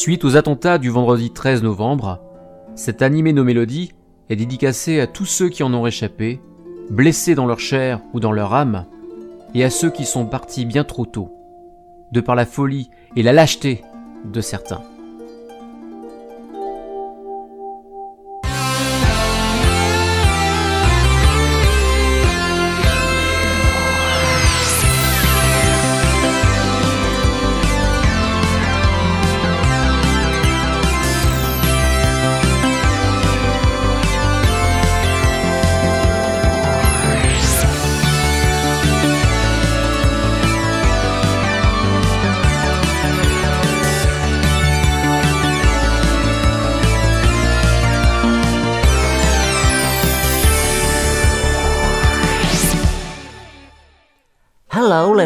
Suite aux attentats du vendredi 13 novembre, cet animé nos mélodies est dédicacé à tous ceux qui en ont réchappé, blessés dans leur chair ou dans leur âme, et à ceux qui sont partis bien trop tôt, de par la folie et la lâcheté de certains.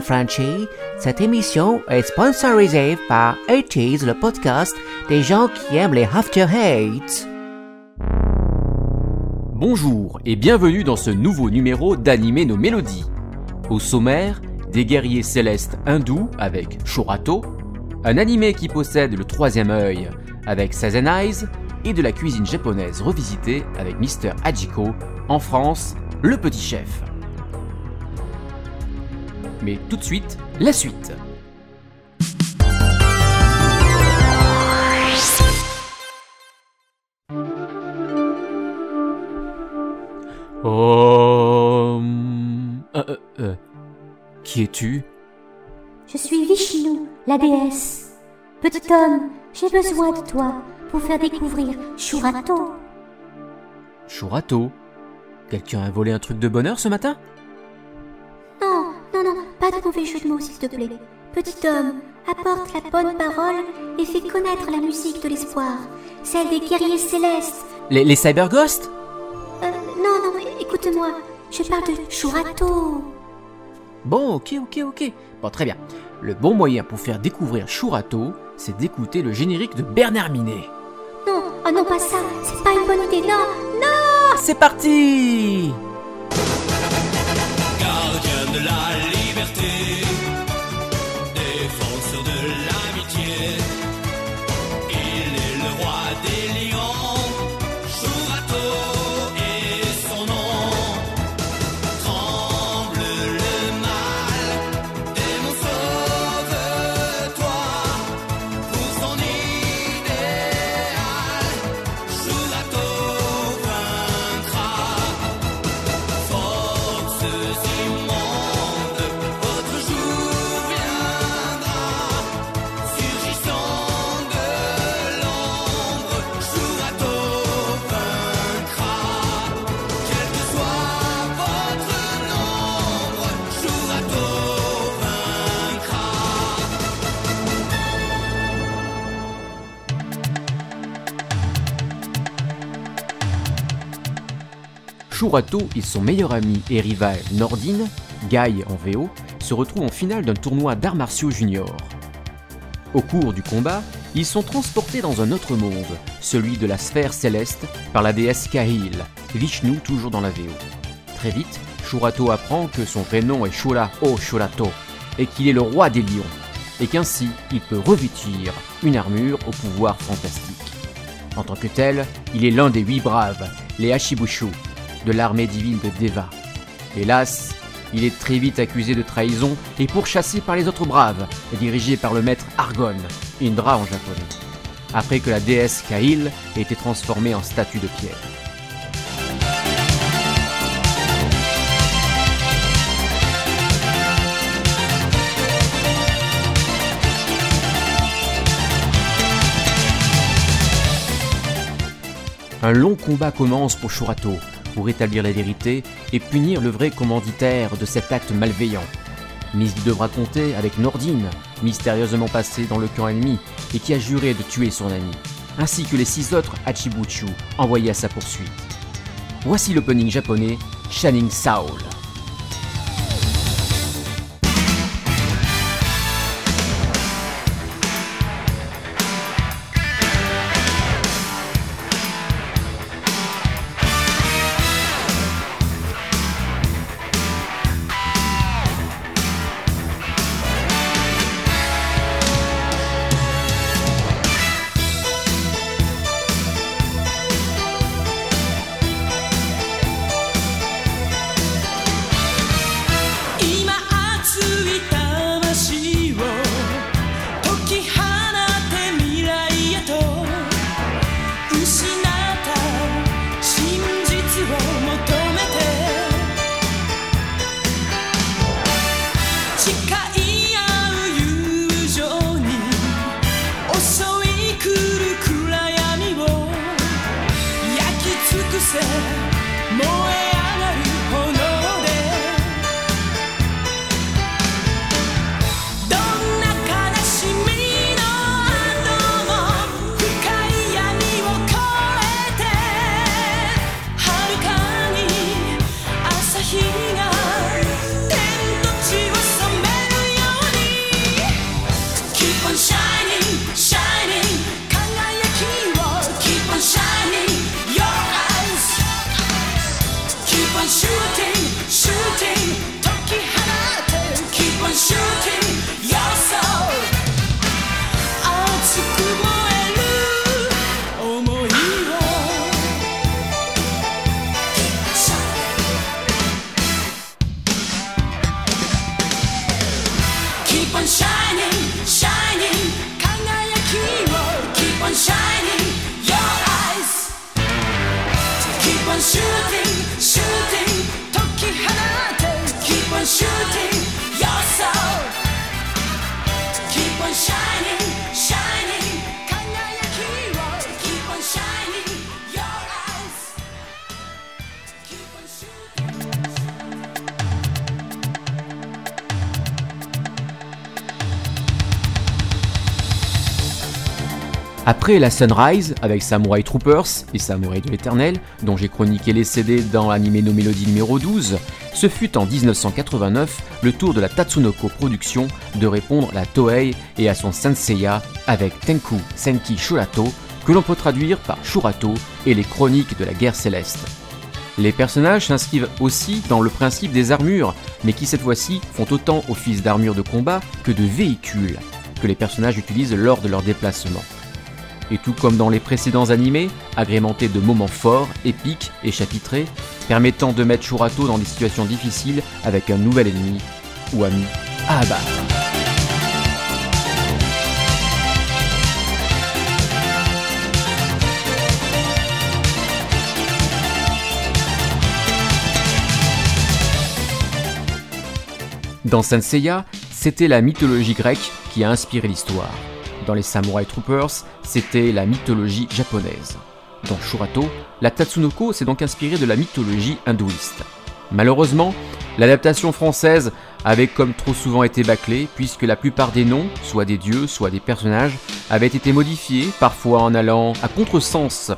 Frenchies, cette émission est sponsorisée par 80 le podcast des gens qui aiment les After Hates. Bonjour et bienvenue dans ce nouveau numéro d'Animer nos mélodies. Au sommaire, des guerriers célestes hindous avec Shorato, un animé qui possède le troisième œil avec Seven Eyes et de la cuisine japonaise revisitée avec Mr. Hajiko, en France, le petit chef. Mais tout de suite, la suite. Oh. euh, euh, euh. Qui es-tu? Je suis Vishnu, la déesse. Petit homme, j'ai besoin de toi pour faire découvrir Shurato. Shurato Quelqu'un a volé un truc de bonheur ce matin? Pas de mauvais jeu de mots, s'il te plaît. Petit homme, apporte la bonne parole et fais connaître la musique de l'espoir, celle des guerriers célestes. Les, les Cyber Ghosts? Euh, non, non, écoute-moi, je parle de Shurato. Bon, ok, ok, ok. Bon, très bien. Le bon moyen pour faire découvrir Shurato, c'est d'écouter le générique de Bernard Minet. Non, oh non, pas ça, c'est pas une bonne idée, non, non C'est parti Gardien de la liberté, Shurato et son meilleur ami et rival Nordine, Guy en VO, se retrouvent en finale d'un tournoi d'arts martiaux junior. Au cours du combat, ils sont transportés dans un autre monde, celui de la sphère céleste, par la déesse Kahil, Vishnu toujours dans la VO. Très vite, Shurato apprend que son vrai nom est Shura O Shurato, et qu'il est le roi des lions, et qu'ainsi il peut revêtir une armure au pouvoir fantastique. En tant que tel, il est l'un des huit braves, les Hashibushu, de l'armée divine de Deva. Hélas, il est très vite accusé de trahison et pourchassé par les autres braves, dirigés par le maître Argon, Indra en japonais, après que la déesse Kahil ait été transformée en statue de pierre. Un long combat commence pour Shurato, pour établir la vérité et punir le vrai commanditaire de cet acte malveillant. Mais devra compter avec Nordine, mystérieusement passé dans le camp ennemi et qui a juré de tuer son ami, ainsi que les six autres Hachibuchu envoyés à sa poursuite. Voici l'opening japonais Shining Soul. Après la Sunrise, avec Samurai Troopers et Samurai de l'Éternel, dont j'ai chroniqué les CD dans l'anime No Melody numéro 12, ce fut en 1989 le tour de la Tatsunoko Production de répondre à la Toei et à son Senseiya avec Tenku Senki Shurato, que l'on peut traduire par Shurato et les chroniques de la guerre céleste. Les personnages s'inscrivent aussi dans le principe des armures, mais qui cette fois-ci font autant office d'armure de combat que de véhicules que les personnages utilisent lors de leur déplacement et tout comme dans les précédents animés, agrémenté de moments forts, épiques et chapitrés, permettant de mettre Shurato dans des situations difficiles avec un nouvel ennemi ou ami à abattre. Dans Senseiya, c'était la mythologie grecque qui a inspiré l'histoire. Dans les Samurai Troopers, c'était la mythologie japonaise. Dans Shurato, la Tatsunoko s'est donc inspirée de la mythologie hindouiste. Malheureusement, l'adaptation française avait comme trop souvent été bâclée, puisque la plupart des noms, soit des dieux, soit des personnages, avaient été modifiés, parfois en allant à contresens,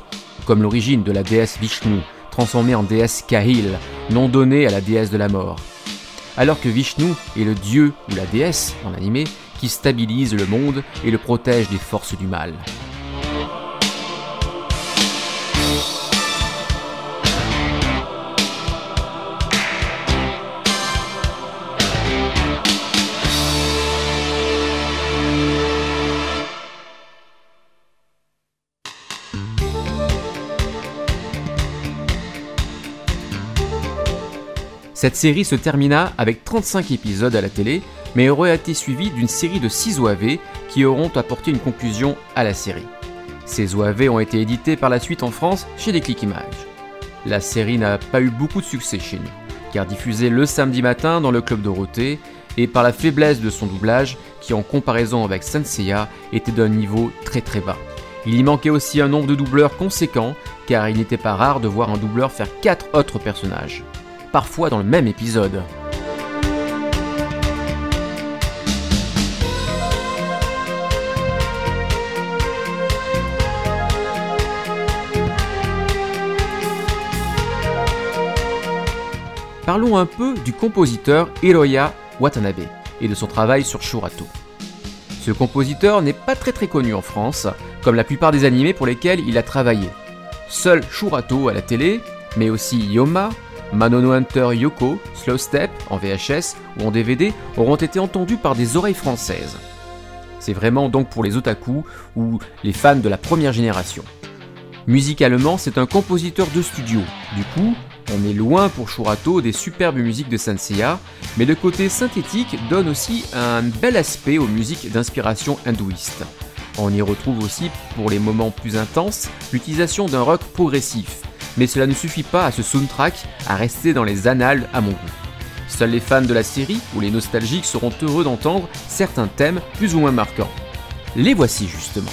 comme l'origine de la déesse Vishnu, transformée en déesse Kahil, nom donné à la déesse de la mort. Alors que Vishnu est le dieu ou la déesse, en animé, qui stabilise le monde et le protège des forces du mal. Cette série se termina avec 35 épisodes à la télé, mais aurait été suivie d'une série de 6 OAV qui auront apporté une conclusion à la série. Ces OAV ont été édités par la suite en France chez Déclic Images. La série n'a pas eu beaucoup de succès chez nous, car diffusée le samedi matin dans le Club Dorothée, et par la faiblesse de son doublage, qui en comparaison avec Senseiya était d'un niveau très très bas. Il y manquait aussi un nombre de doubleurs conséquent, car il n'était pas rare de voir un doubleur faire 4 autres personnages, parfois dans le même épisode. Parlons un peu du compositeur Hiroya Watanabe et de son travail sur Shurato. Ce compositeur n'est pas très très connu en France, comme la plupart des animés pour lesquels il a travaillé. Seul Shurato à la télé, mais aussi Yoma, Manono Hunter Yoko, Slow Step en VHS ou en DVD auront été entendus par des oreilles françaises. C'est vraiment donc pour les otaku ou les fans de la première génération. Musicalement, c'est un compositeur de studio. Du coup, on est loin pour Shurato des superbes musiques de Senseiya, mais le côté synthétique donne aussi un bel aspect aux musiques d'inspiration hindouiste. On y retrouve aussi, pour les moments plus intenses, l'utilisation d'un rock progressif, mais cela ne suffit pas à ce soundtrack à rester dans les annales à mon goût. Seuls les fans de la série ou les nostalgiques seront heureux d'entendre certains thèmes plus ou moins marquants. Les voici justement.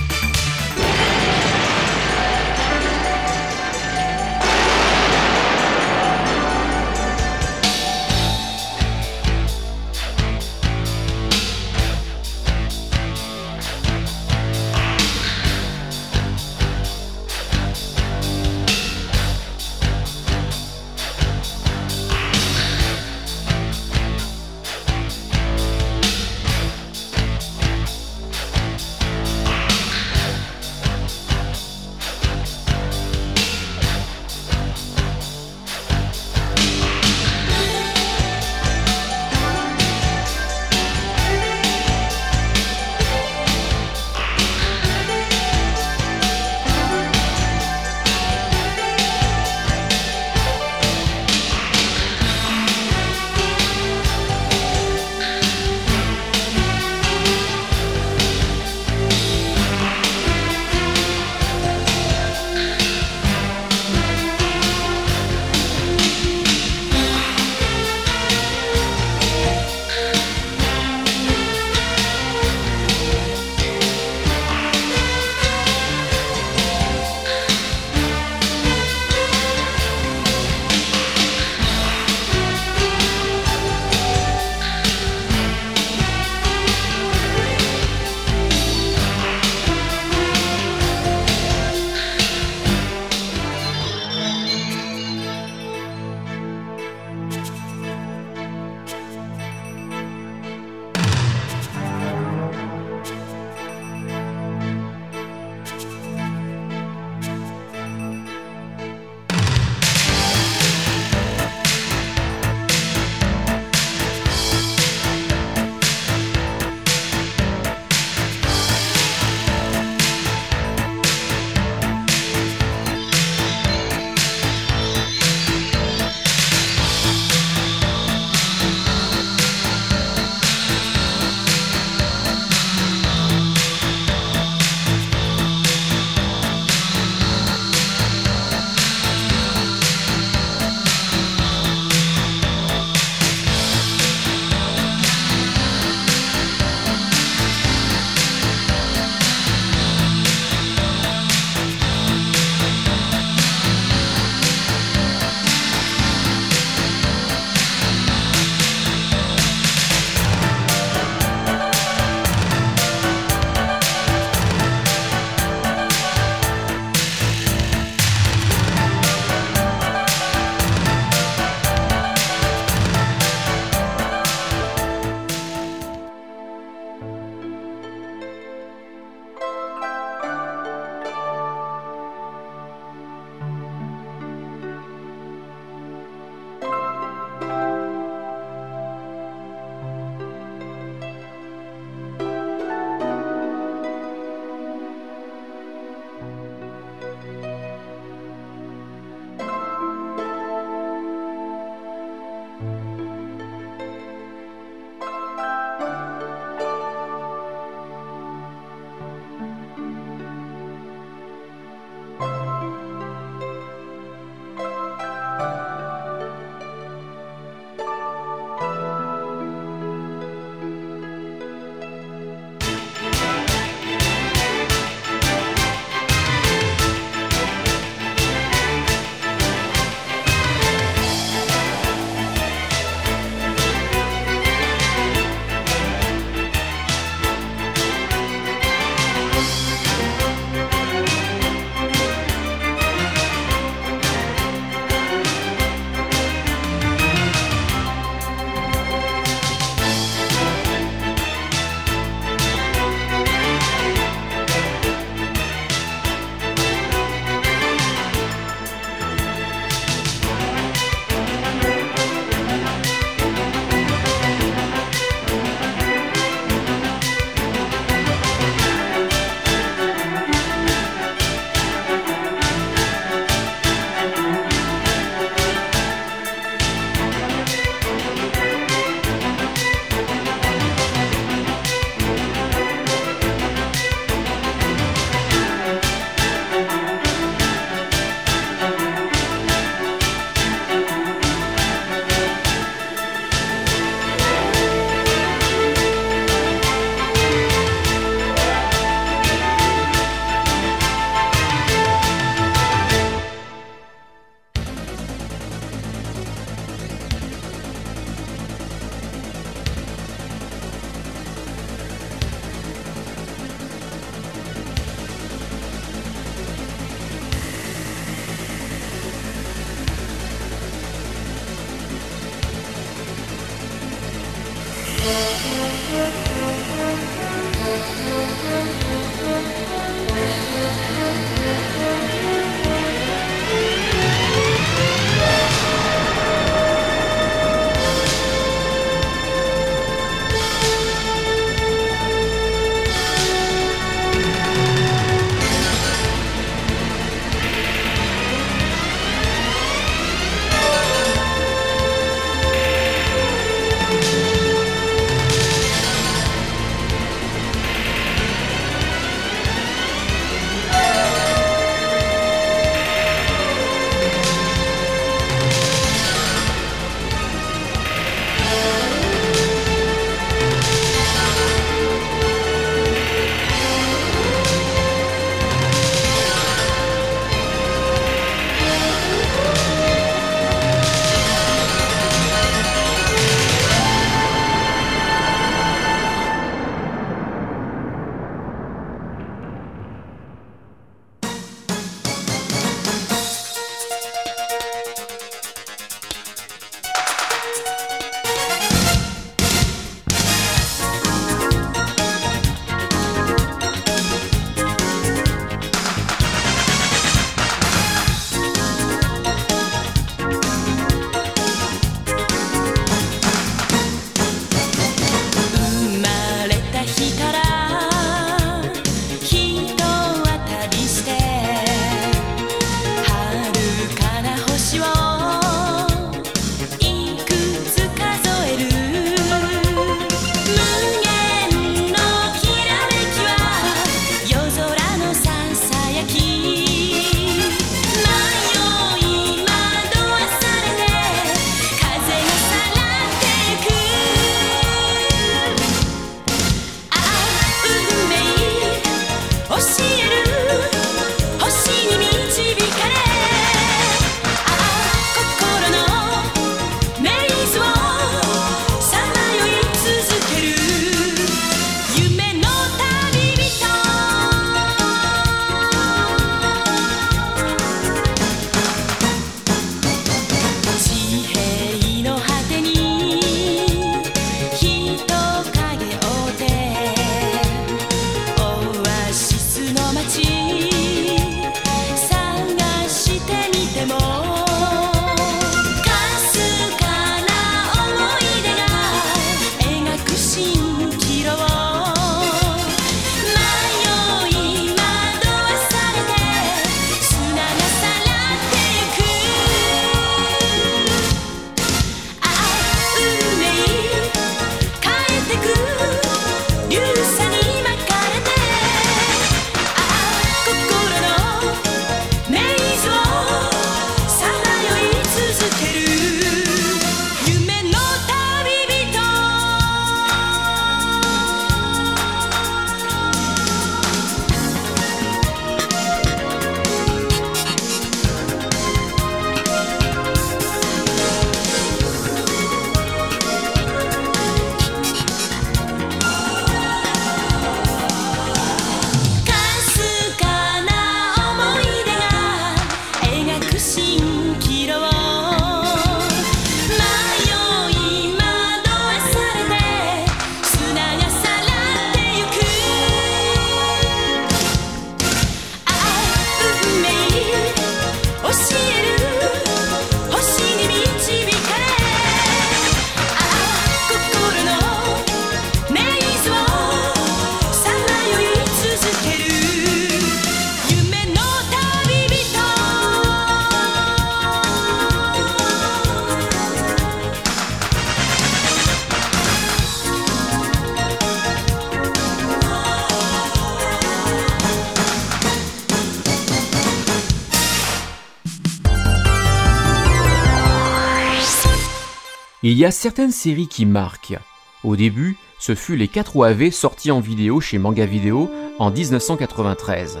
Il y a certaines séries qui marquent. Au début, ce fut Les 4 OAV sortis en vidéo chez Manga Video en 1993.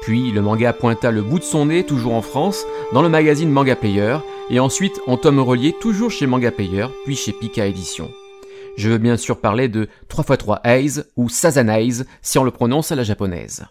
Puis le manga pointa le bout de son nez, toujours en France, dans le magazine Manga Player, et ensuite en tome relié toujours chez Manga Player, puis chez Pika Édition. Je veux bien sûr parler de 3x3 Eyes ou Sazan Eyes si on le prononce à la japonaise.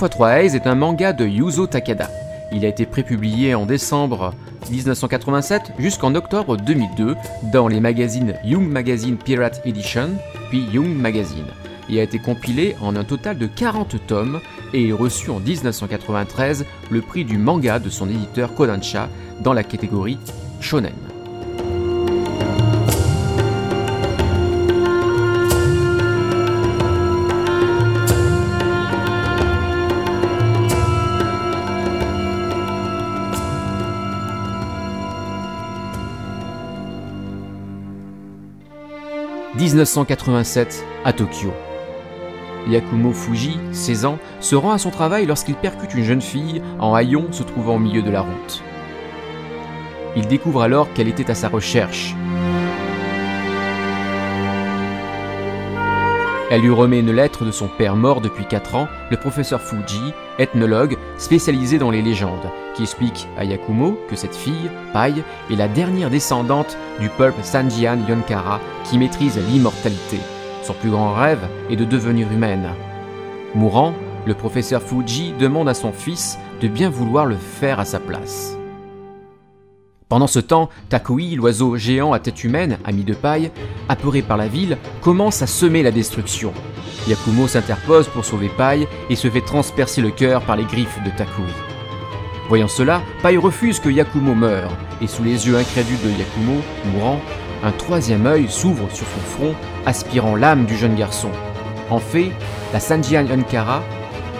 3x3 Eyes est un manga de Yuzo Takada. Il a été prépublié en décembre 1987 jusqu'en octobre 2002 dans les magazines Young Magazine Pirate Edition puis Young Magazine et a été compilé en un total de 40 tomes et est reçu en 1993 le prix du manga de son éditeur Kodansha dans la catégorie Shonen. 1987 à Tokyo. Yakumo Fuji, 16 ans, se rend à son travail lorsqu'il percute une jeune fille en haillon se trouvant au milieu de la route. Il découvre alors qu'elle était à sa recherche. Elle lui remet une lettre de son père mort depuis 4 ans, le professeur Fuji, ethnologue spécialisé dans les légendes, qui explique à Yakumo que cette fille, Pai, est la dernière descendante du peuple Sanjian Yonkara qui maîtrise l'immortalité. Son plus grand rêve est de devenir humaine. Mourant, le professeur Fuji demande à son fils de bien vouloir le faire à sa place. Pendant ce temps, Takui, l'oiseau géant à tête humaine, ami de paille, apeuré par la ville, commence à semer la destruction. Yakumo s'interpose pour sauver Paille et se fait transpercer le cœur par les griffes de Takui. Voyant cela, Paille refuse que Yakumo meure, et sous les yeux incrédules de Yakumo, mourant, un troisième œil s'ouvre sur son front, aspirant l'âme du jeune garçon. En fait, la Sanjian Yonkara,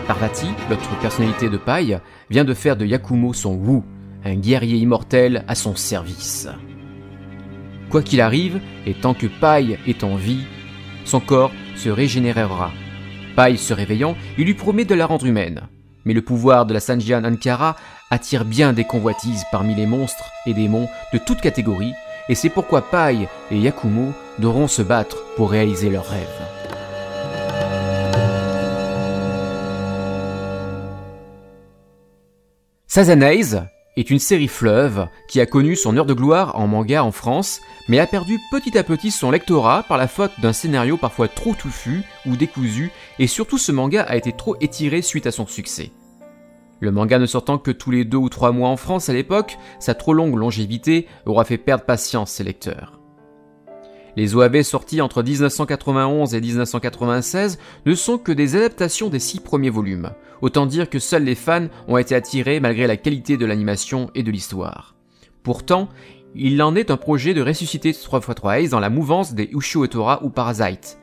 Parvati, l'autre personnalité de Paille, vient de faire de Yakumo son Wu, un guerrier immortel à son service. Quoi qu'il arrive, et tant que Paille est en vie, son corps se régénérera. Paille se réveillant, il lui promet de la rendre humaine. Mais le pouvoir de la Sanjian Ankara attire bien des convoitises parmi les monstres et démons de toutes catégories, et c'est pourquoi Paille et Yakumo devront se battre pour réaliser leurs rêves. Sazanaise est une série fleuve qui a connu son heure de gloire en manga en France, mais a perdu petit à petit son lectorat par la faute d'un scénario parfois trop touffu ou décousu, et surtout ce manga a été trop étiré suite à son succès. Le manga ne sortant que tous les deux ou trois mois en France à l'époque, sa trop longue longévité aura fait perdre patience ses lecteurs. Les OAV sortis entre 1991 et 1996 ne sont que des adaptations des six premiers volumes. Autant dire que seuls les fans ont été attirés malgré la qualité de l'animation et de l'histoire. Pourtant, il en est un projet de ressusciter 3x3 Ace dans la mouvance des Ushio Etora ou Parasite.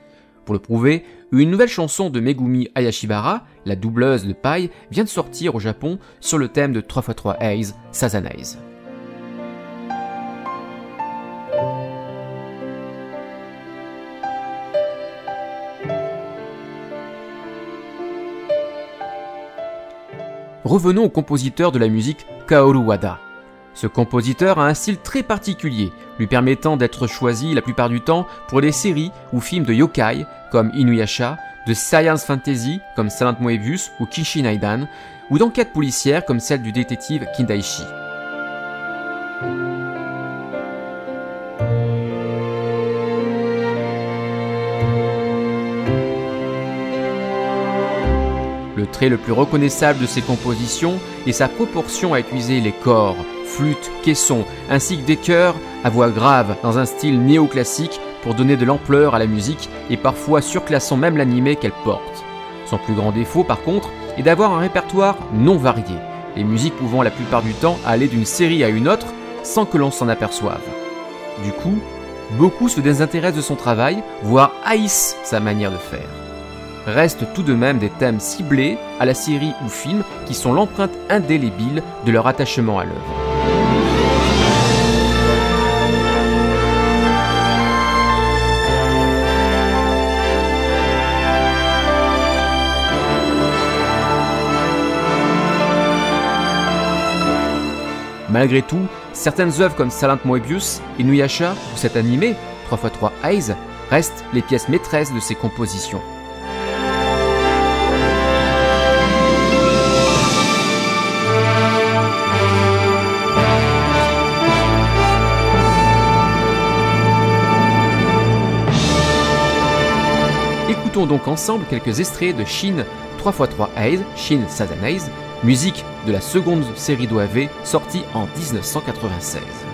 Pour le prouver, une nouvelle chanson de Megumi Ayashibara, la doubleuse de Pai, vient de sortir au Japon sur le thème de 3x3 Ace, Sazanaise. Revenons au compositeur de la musique Kaoru Wada. Ce compositeur a un style très particulier, lui permettant d'être choisi la plupart du temps pour des séries ou films de yokai comme Inuyasha, de science fantasy comme Silent Moebius ou Kishi Naidan, ou d'enquêtes policières comme celle du détective Kindaishi. Trait le plus reconnaissable de ses compositions est sa proportion à utiliser les corps, flûtes, caissons, ainsi que des chœurs à voix grave dans un style néoclassique pour donner de l'ampleur à la musique et parfois surclassant même l'animé qu'elle porte. Son plus grand défaut, par contre, est d'avoir un répertoire non varié, les musiques pouvant la plupart du temps aller d'une série à une autre sans que l'on s'en aperçoive. Du coup, beaucoup se désintéressent de son travail, voire haïssent sa manière de faire restent tout de même des thèmes ciblés à la série ou film qui sont l'empreinte indélébile de leur attachement à l'œuvre. Malgré tout, certaines œuvres comme Silent Moebius, Inuyasha ou cet animé, 3x3 Eyes, restent les pièces maîtresses de ses compositions. Donc ensemble quelques extraits de Shin 3x3 Ace, Shin Sazanaise, musique de la seconde série d'OAV sortie en 1996.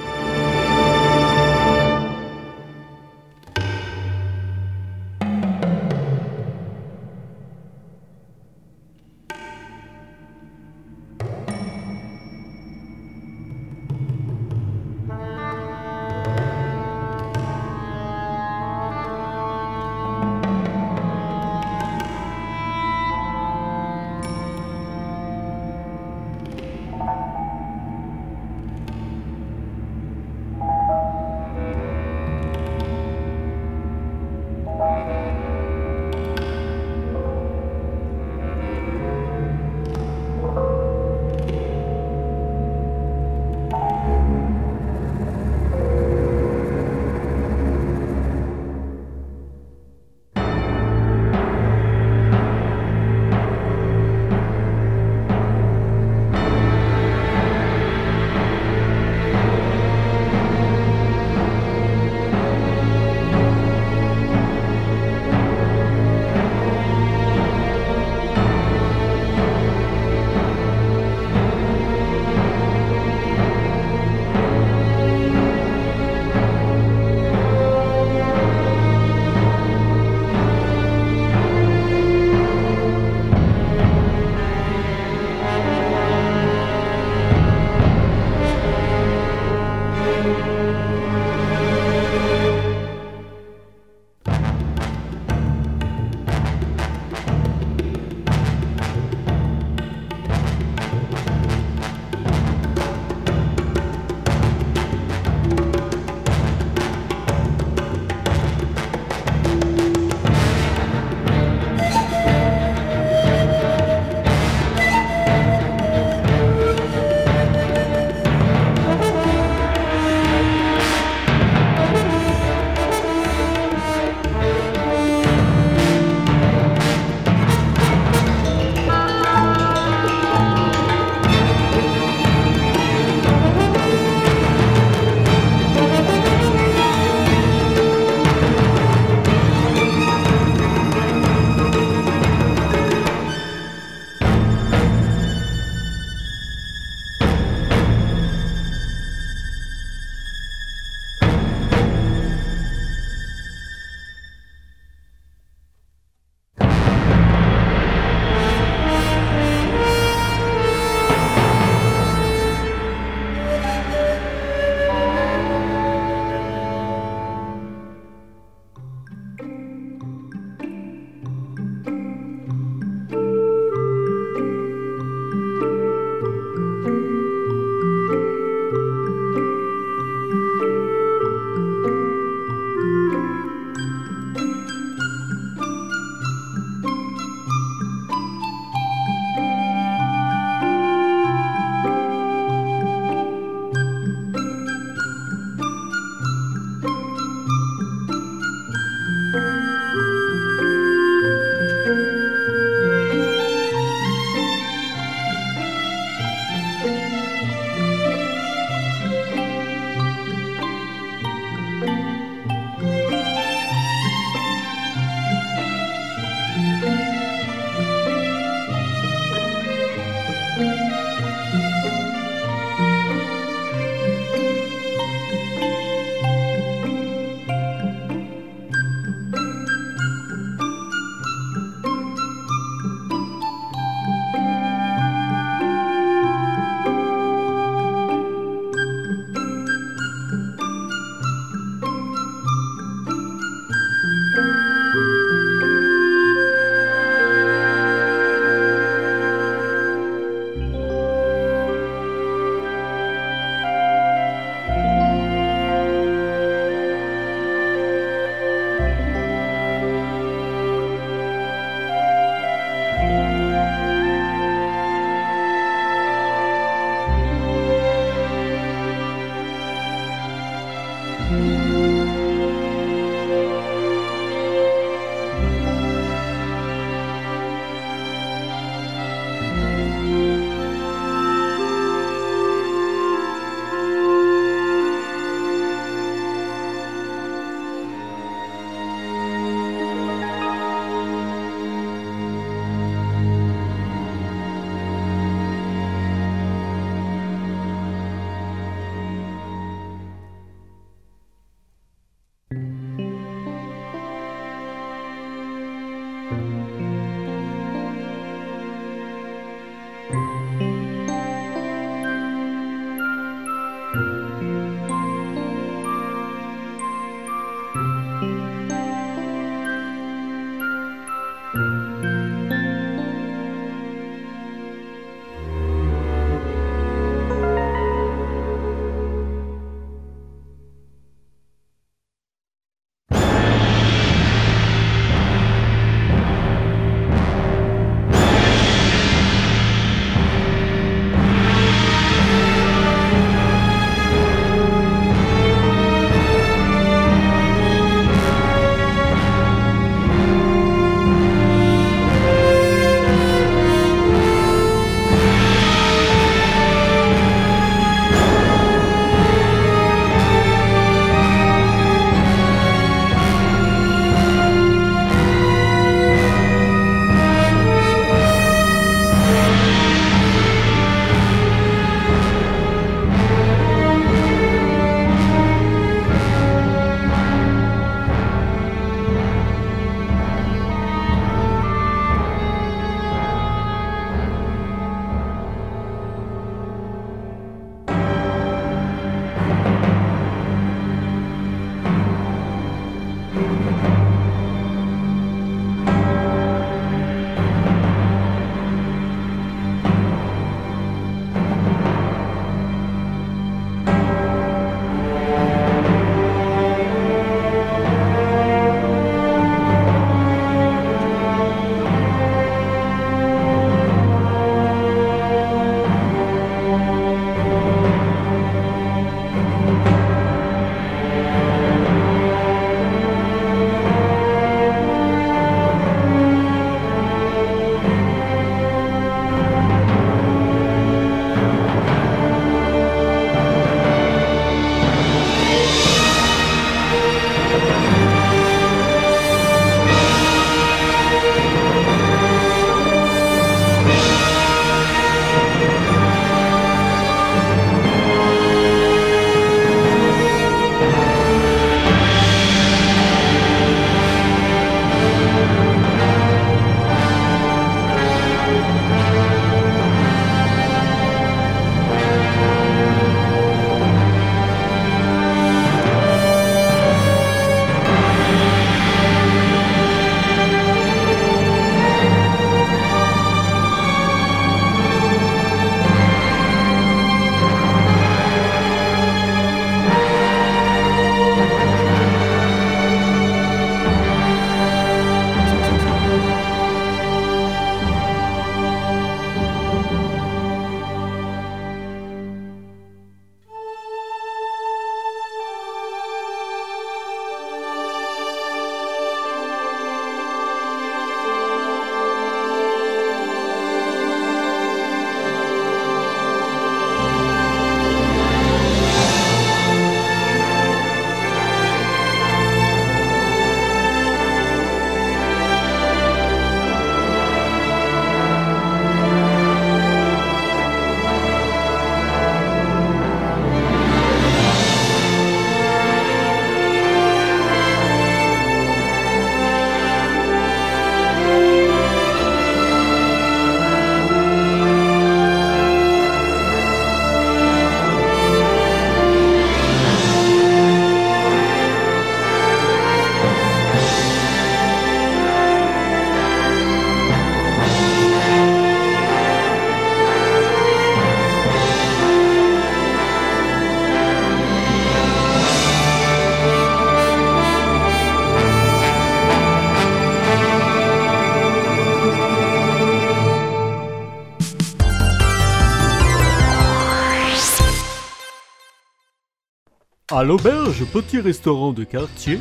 À l'auberge, petit restaurant de quartier.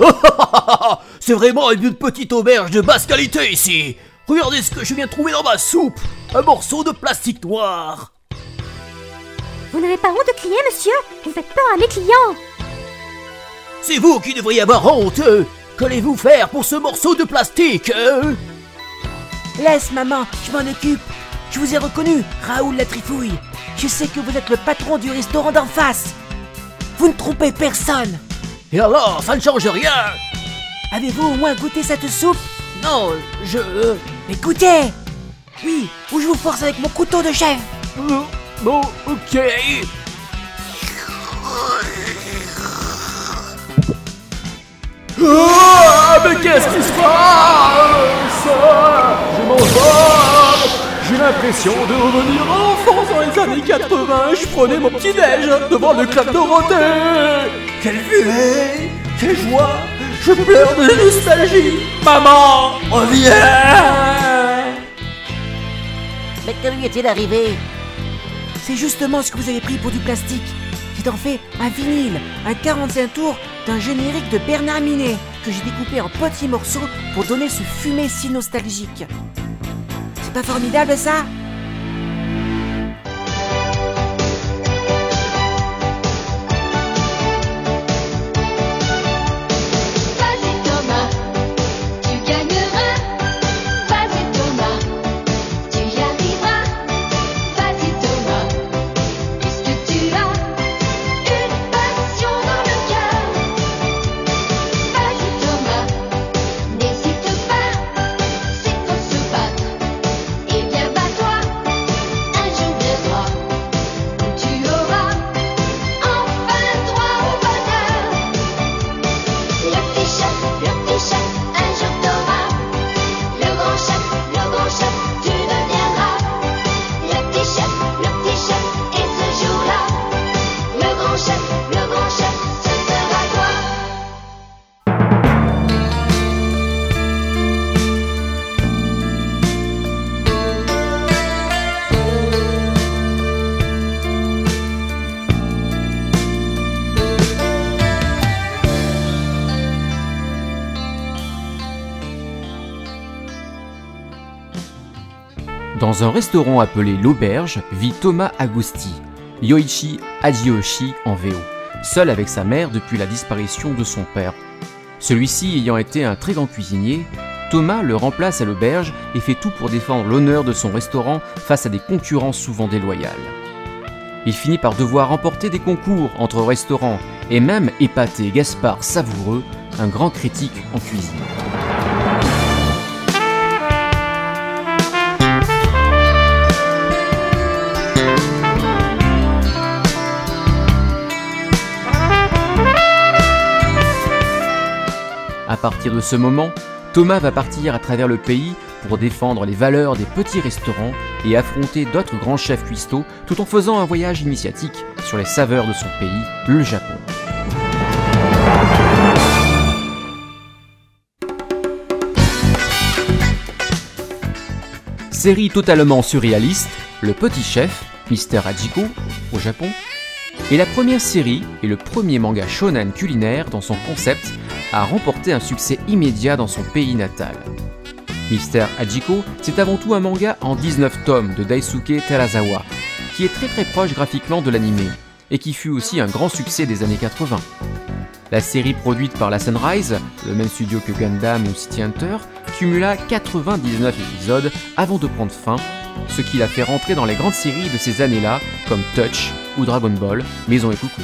C'est vraiment une petite auberge de basse qualité ici Regardez ce que je viens de trouver dans ma soupe Un morceau de plastique noir Vous n'avez pas honte de crier, monsieur? Vous faites peur à mes clients C'est vous qui devriez avoir honte. Qu'allez-vous faire pour ce morceau de plastique euh Laisse, maman, je m'en occupe. Je vous ai reconnu, Raoul la trifouille. Je sais que vous êtes le patron du restaurant d'en face. Vous ne trompez personne. Et alors, ça ne change rien Avez-vous au moins goûté cette soupe? Non, je... euh, Mais goûtez Oui, ou je vous force avec mon couteau de chef. euh, bon, ok Ah, mais qu'est-ce qui se passe? Je m'envole J'ai l'impression de revenir enfant dans les années 80. Je prenais mon petit-déj devant le club Dorothée. Quelle vue Quelle joie Je pleure de nostalgie Maman, reviens Mais que lui est-il arrivé? C'est justement ce que vous avez pris pour du plastique. C'est en fait un vinyle, un 45 tours d'un générique de Bernard Minet que j'ai découpé en petits morceaux pour donner ce fumet si nostalgique. Pas formidable ça Dans un restaurant appelé l'Auberge vit Thomas Agosti, Yoichi Hajioshi en VO, seul avec sa mère depuis la disparition de son père. Celui-ci ayant été un très grand cuisinier, Thomas le remplace à l'auberge et fait tout pour défendre l'honneur de son restaurant face à des concurrents souvent déloyales. Il finit par devoir remporter des concours entre restaurants et même épater Gaspard Savoureux, un grand critique en cuisine. À partir de ce moment, Thomas va partir à travers le pays pour défendre les valeurs des petits restaurants et affronter d'autres grands chefs cuistots tout en faisant un voyage initiatique sur les saveurs de son pays, le Japon. Série totalement surréaliste, Le Petit Chef, Mister Hachiko, au Japon, est la première série et le premier manga shonen culinaire dans son concept à remporter un succès immédiat dans son pays natal. Mister Hachiko, c'est avant tout un manga en 19 tomes de Daisuke Terazawa, qui est très très proche graphiquement de l'anime, et qui fut aussi un grand succès des années 80. La série produite par la Sunrise, le même studio que Gundam ou City Hunter, cumula 99 épisodes avant de prendre fin, ce qui l'a fait rentrer dans les grandes séries de ces années-là, comme Touch ou Dragon Ball, Maison et Coucou.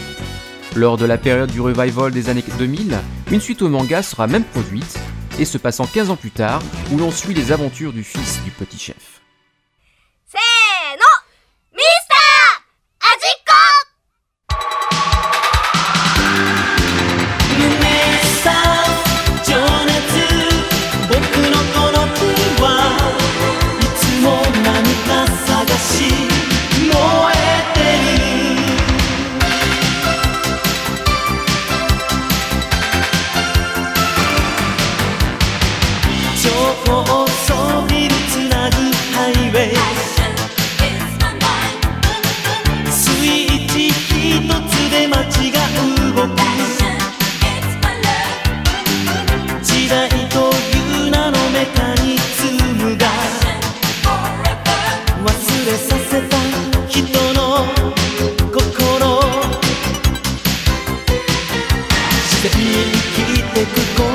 Lors de la période du revival des années 2000, une suite au manga sera même produite, et se passant 15 ans plus tard, où l'on suit les aventures du fils du petit chef. 生きてく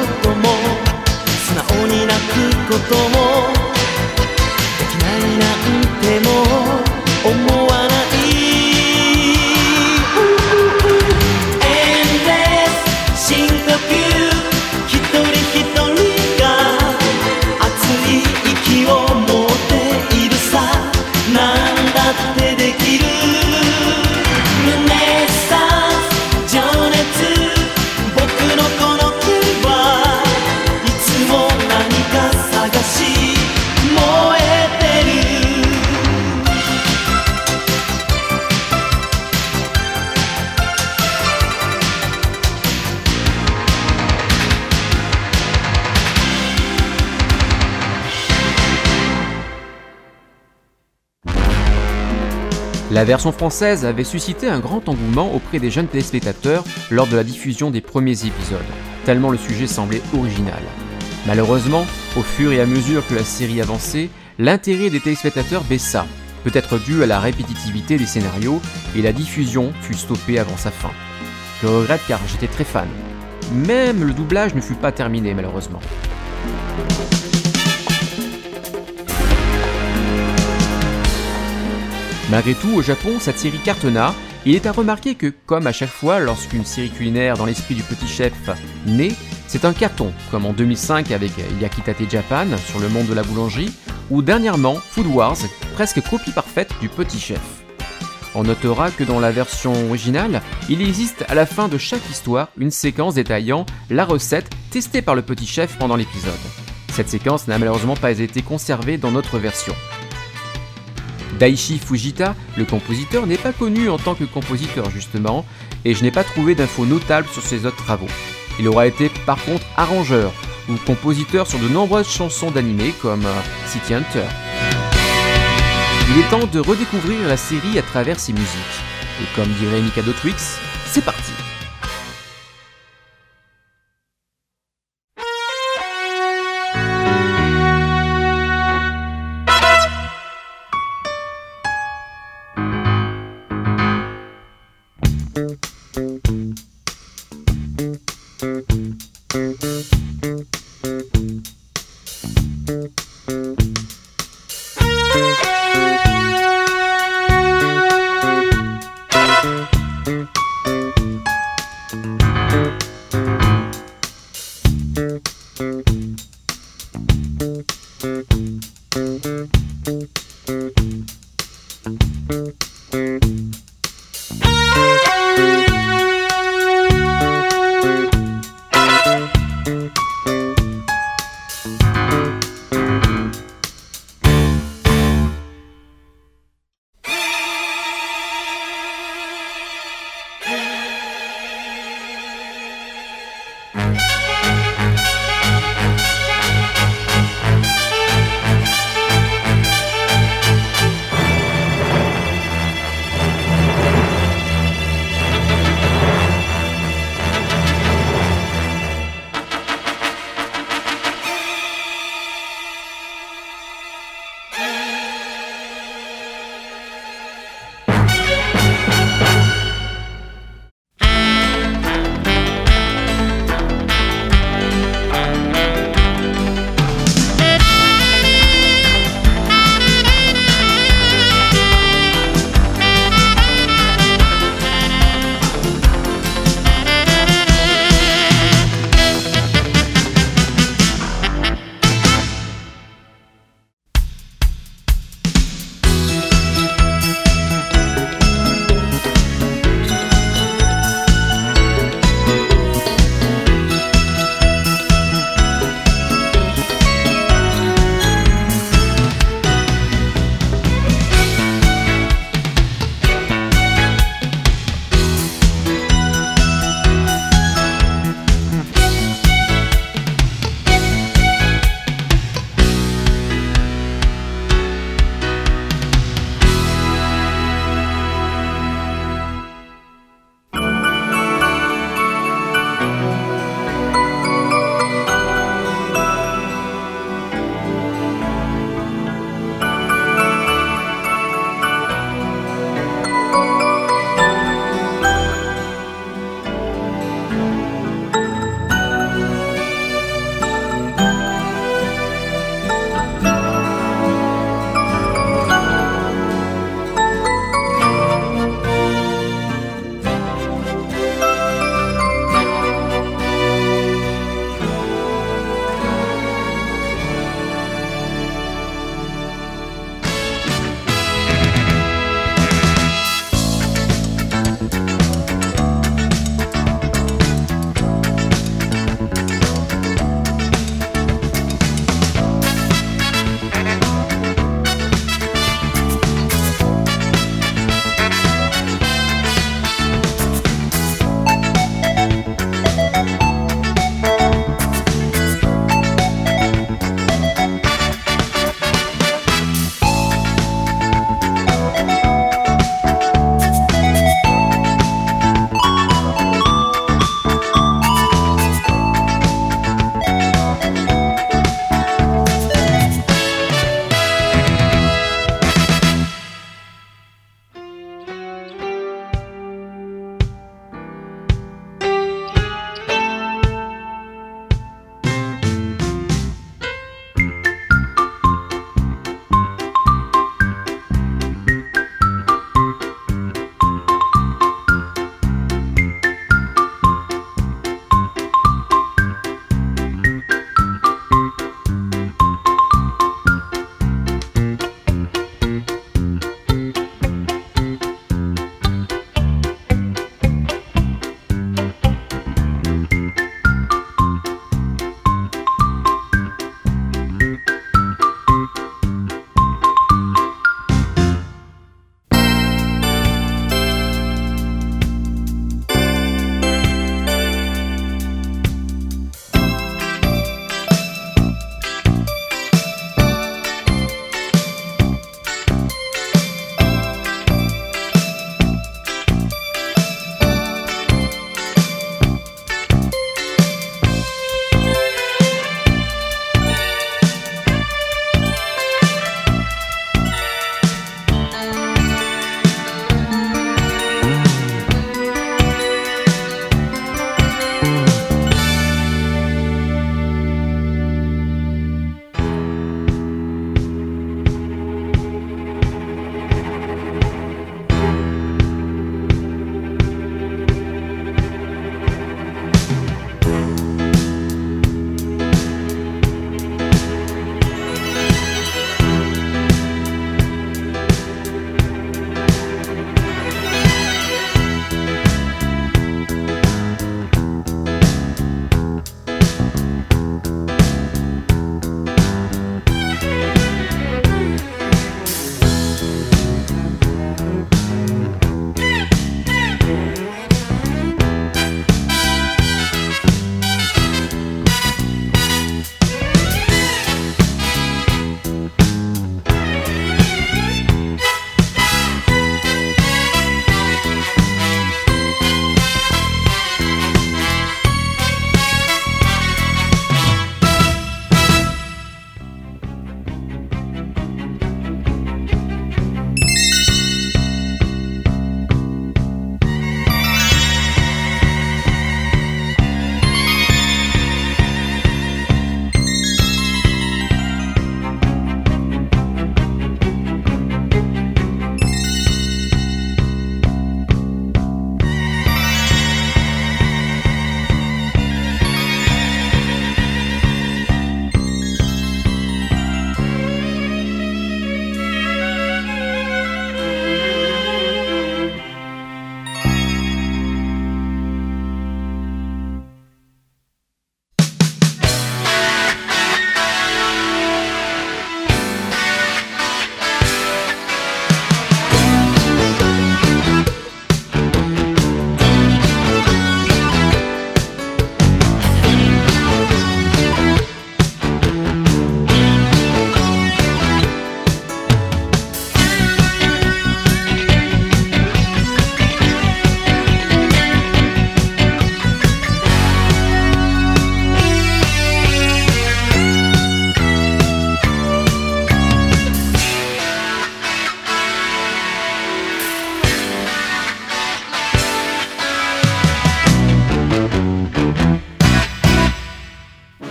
La version française avait suscité un grand engouement auprès des jeunes téléspectateurs lors de la diffusion des premiers épisodes, tellement le sujet semblait original. Malheureusement, au fur et à mesure que la série avançait, l'intérêt des téléspectateurs baissa, peut-être dû à la répétitivité des scénarios, et la diffusion fut stoppée avant sa fin. Je regrette car j'étais très fan. Même le doublage ne fut pas terminé malheureusement. Malgré tout, au Japon, cette série cartonna, il est à remarquer que, comme à chaque fois lorsqu'une série culinaire dans l'esprit du petit chef naît, c'est un carton, comme en 2005 avec Yakitate Japan sur le monde de la boulangerie, ou dernièrement Food Wars, presque copie parfaite du petit chef. On notera que dans la version originale, il existe à la fin de chaque histoire une séquence détaillant la recette testée par le petit chef pendant l'épisode. Cette séquence n'a malheureusement pas été conservée dans notre version. Daichi Fujita, le compositeur, n'est pas connu en tant que compositeur justement, et je n'ai pas trouvé d'infos notables sur ses autres travaux. Il aura été par contre arrangeur ou compositeur sur de nombreuses chansons d'animé comme euh, City Hunter. Il est temps de redécouvrir la série à travers ses musiques. Et comme dirait Mikado Twix, c'est parti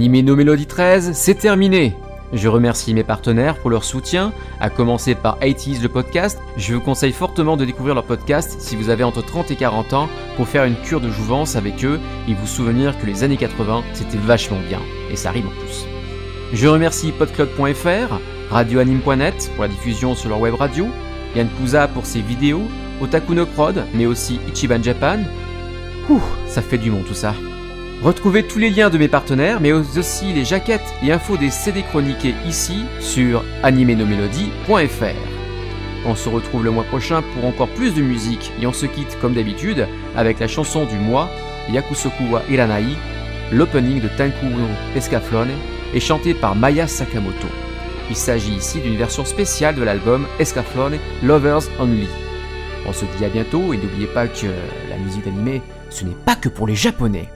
Animé No Mélodie 13, c'est terminé. Je remercie mes partenaires pour leur soutien, à commencer par 80s le podcast. Je vous conseille fortement de découvrir leur podcast si vous avez entre 30 et 40 ans pour faire une cure de jouvence avec eux et vous souvenir que les années 80 c'était vachement bien. Et ça rime en plus. Je remercie podclub.fr, radioanime.net pour la diffusion sur leur web radio, Yann pour ses vidéos, Otaku no Prod, mais aussi Ichiban Japan. Ouh, ça fait du monde tout ça. Retrouvez tous les liens de mes partenaires, mais aussi les jaquettes et infos des CD chroniqués ici sur animenomelody.fr. On se retrouve le mois prochain pour encore plus de musique et on se quitte comme d'habitude avec la chanson du mois Yakusoku wa Iranai, l'opening de Tankuro Escaflowne est chanté par Maya Sakamoto. Il s'agit ici d'une version spéciale de l'album Escaflowne Lovers Only. On se dit à bientôt et n'oubliez pas que la musique animée, ce n'est pas que pour les japonais.